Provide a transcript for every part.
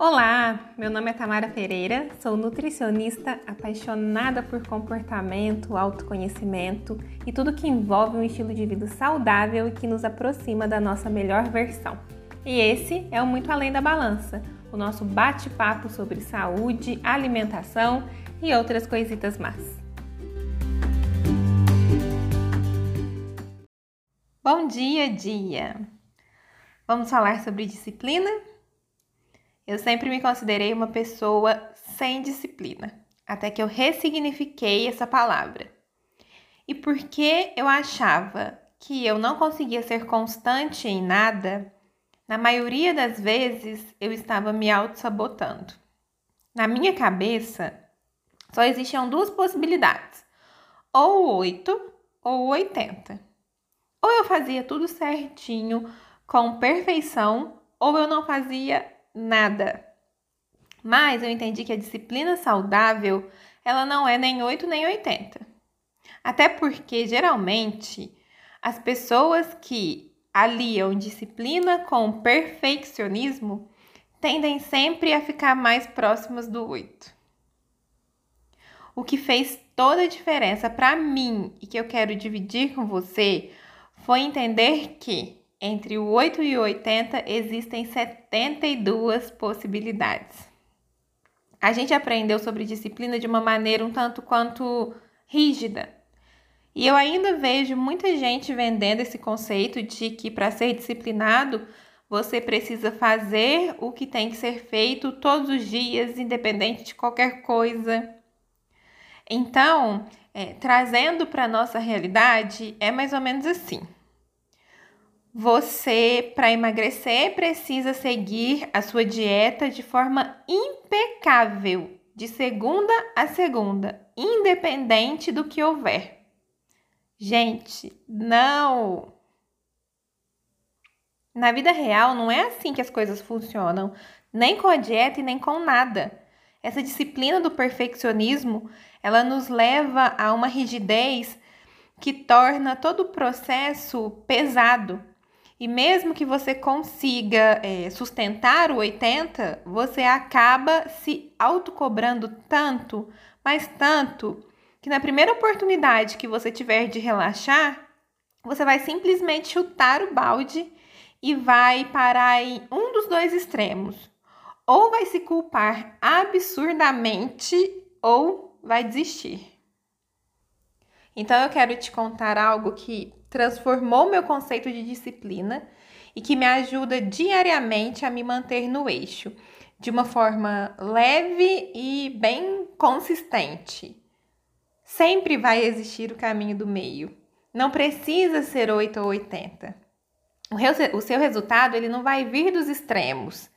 Olá, meu nome é Tamara Pereira, sou nutricionista apaixonada por comportamento, autoconhecimento e tudo que envolve um estilo de vida saudável e que nos aproxima da nossa melhor versão. E esse é o Muito Além da Balança, o nosso bate-papo sobre saúde, alimentação e outras coisitas más. Bom dia, dia! Vamos falar sobre disciplina? Eu sempre me considerei uma pessoa sem disciplina, até que eu ressignifiquei essa palavra. E porque eu achava que eu não conseguia ser constante em nada, na maioria das vezes eu estava me auto-sabotando. Na minha cabeça, só existiam duas possibilidades: ou 8 ou 80. Ou eu fazia tudo certinho, com perfeição, ou eu não fazia nada. Mas eu entendi que a disciplina saudável, ela não é nem 8 nem 80. Até porque geralmente as pessoas que aliam disciplina com perfeccionismo tendem sempre a ficar mais próximas do 8. O que fez toda a diferença para mim e que eu quero dividir com você foi entender que entre o 8 e o 80 existem 72 possibilidades. A gente aprendeu sobre disciplina de uma maneira um tanto quanto rígida. E eu ainda vejo muita gente vendendo esse conceito de que para ser disciplinado você precisa fazer o que tem que ser feito todos os dias, independente de qualquer coisa. Então, é, trazendo para a nossa realidade, é mais ou menos assim. Você, para emagrecer, precisa seguir a sua dieta de forma impecável, de segunda a segunda, independente do que houver. Gente, não! Na vida real, não é assim que as coisas funcionam, nem com a dieta e nem com nada. Essa disciplina do perfeccionismo, ela nos leva a uma rigidez que torna todo o processo pesado e mesmo que você consiga é, sustentar o 80, você acaba se autocobrando tanto, mas tanto, que na primeira oportunidade que você tiver de relaxar, você vai simplesmente chutar o balde e vai parar em um dos dois extremos. Ou vai se culpar absurdamente ou vai desistir. Então eu quero te contar algo que transformou meu conceito de disciplina e que me ajuda diariamente a me manter no eixo, de uma forma leve e bem consistente. Sempre vai existir o caminho do meio. Não precisa ser 8 ou 80. O seu resultado ele não vai vir dos extremos,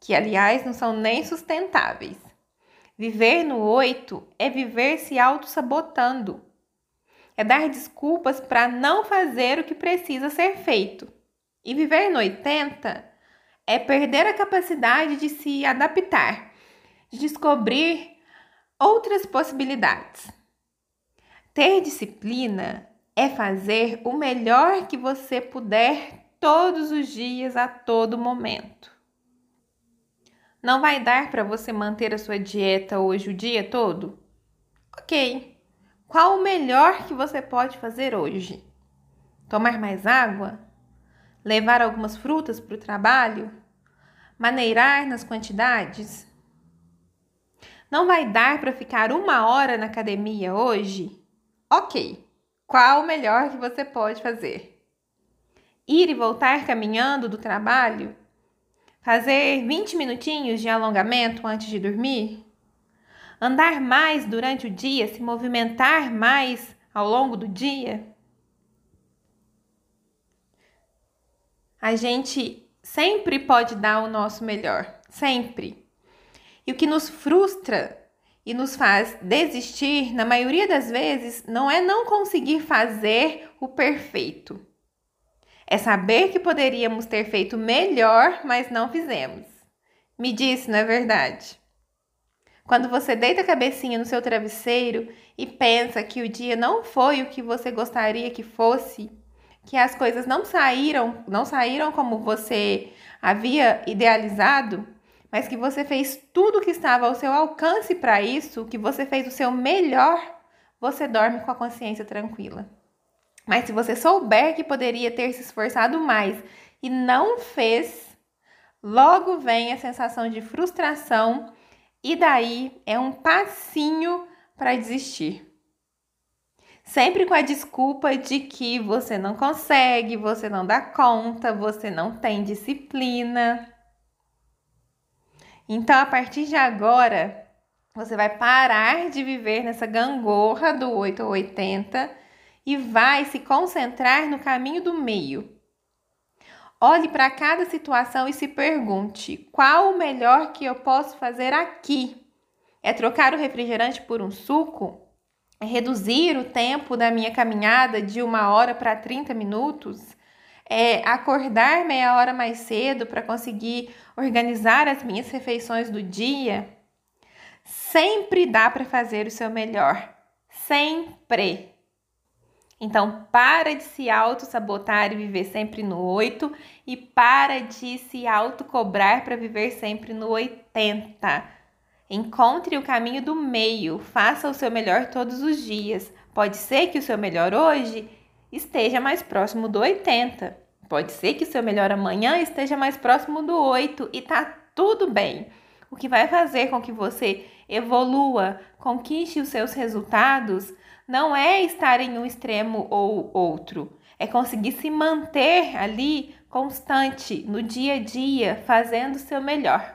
que aliás não são nem sustentáveis. Viver no 8 é viver se auto-sabotando é dar desculpas para não fazer o que precisa ser feito. E viver no 80 é perder a capacidade de se adaptar, de descobrir outras possibilidades. Ter disciplina é fazer o melhor que você puder todos os dias, a todo momento. Não vai dar para você manter a sua dieta hoje o dia todo? Ok, qual o melhor que você pode fazer hoje? Tomar mais água? Levar algumas frutas para o trabalho? Maneirar nas quantidades? Não vai dar para ficar uma hora na academia hoje? Ok. Qual o melhor que você pode fazer? Ir e voltar caminhando do trabalho? Fazer 20 minutinhos de alongamento antes de dormir? Andar mais durante o dia, se movimentar mais ao longo do dia? A gente sempre pode dar o nosso melhor, sempre. E o que nos frustra e nos faz desistir, na maioria das vezes, não é não conseguir fazer o perfeito. É saber que poderíamos ter feito melhor, mas não fizemos. Me disse, não é verdade? Quando você deita a cabecinha no seu travesseiro e pensa que o dia não foi o que você gostaria que fosse, que as coisas não saíram, não saíram como você havia idealizado, mas que você fez tudo que estava ao seu alcance para isso, que você fez o seu melhor, você dorme com a consciência tranquila. Mas se você souber que poderia ter se esforçado mais e não fez, logo vem a sensação de frustração e daí é um passinho para desistir. Sempre com a desculpa de que você não consegue, você não dá conta, você não tem disciplina. Então, a partir de agora, você vai parar de viver nessa gangorra do 8 ou 80 e vai se concentrar no caminho do meio. Olhe para cada situação e se pergunte: qual o melhor que eu posso fazer aqui? É trocar o refrigerante por um suco? É reduzir o tempo da minha caminhada de uma hora para 30 minutos? É acordar meia hora mais cedo para conseguir organizar as minhas refeições do dia? Sempre dá para fazer o seu melhor. Sempre! Então, para de se auto-sabotar e viver sempre no 8 e para de se auto-cobrar para viver sempre no 80. Encontre o caminho do meio, faça o seu melhor todos os dias. Pode ser que o seu melhor hoje esteja mais próximo do 80. Pode ser que o seu melhor amanhã esteja mais próximo do 8 e tá tudo bem. O que vai fazer com que você evolua, conquiste os seus resultados não é estar em um extremo ou outro, é conseguir se manter ali constante no dia a dia, fazendo o seu melhor.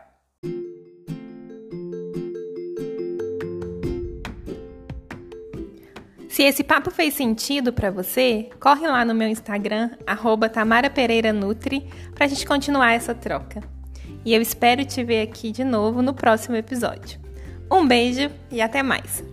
Se esse papo fez sentido para você, corre lá no meu Instagram, arroba Tamara Pereira Nutri, para a gente continuar essa troca. E eu espero te ver aqui de novo no próximo episódio. Um beijo e até mais!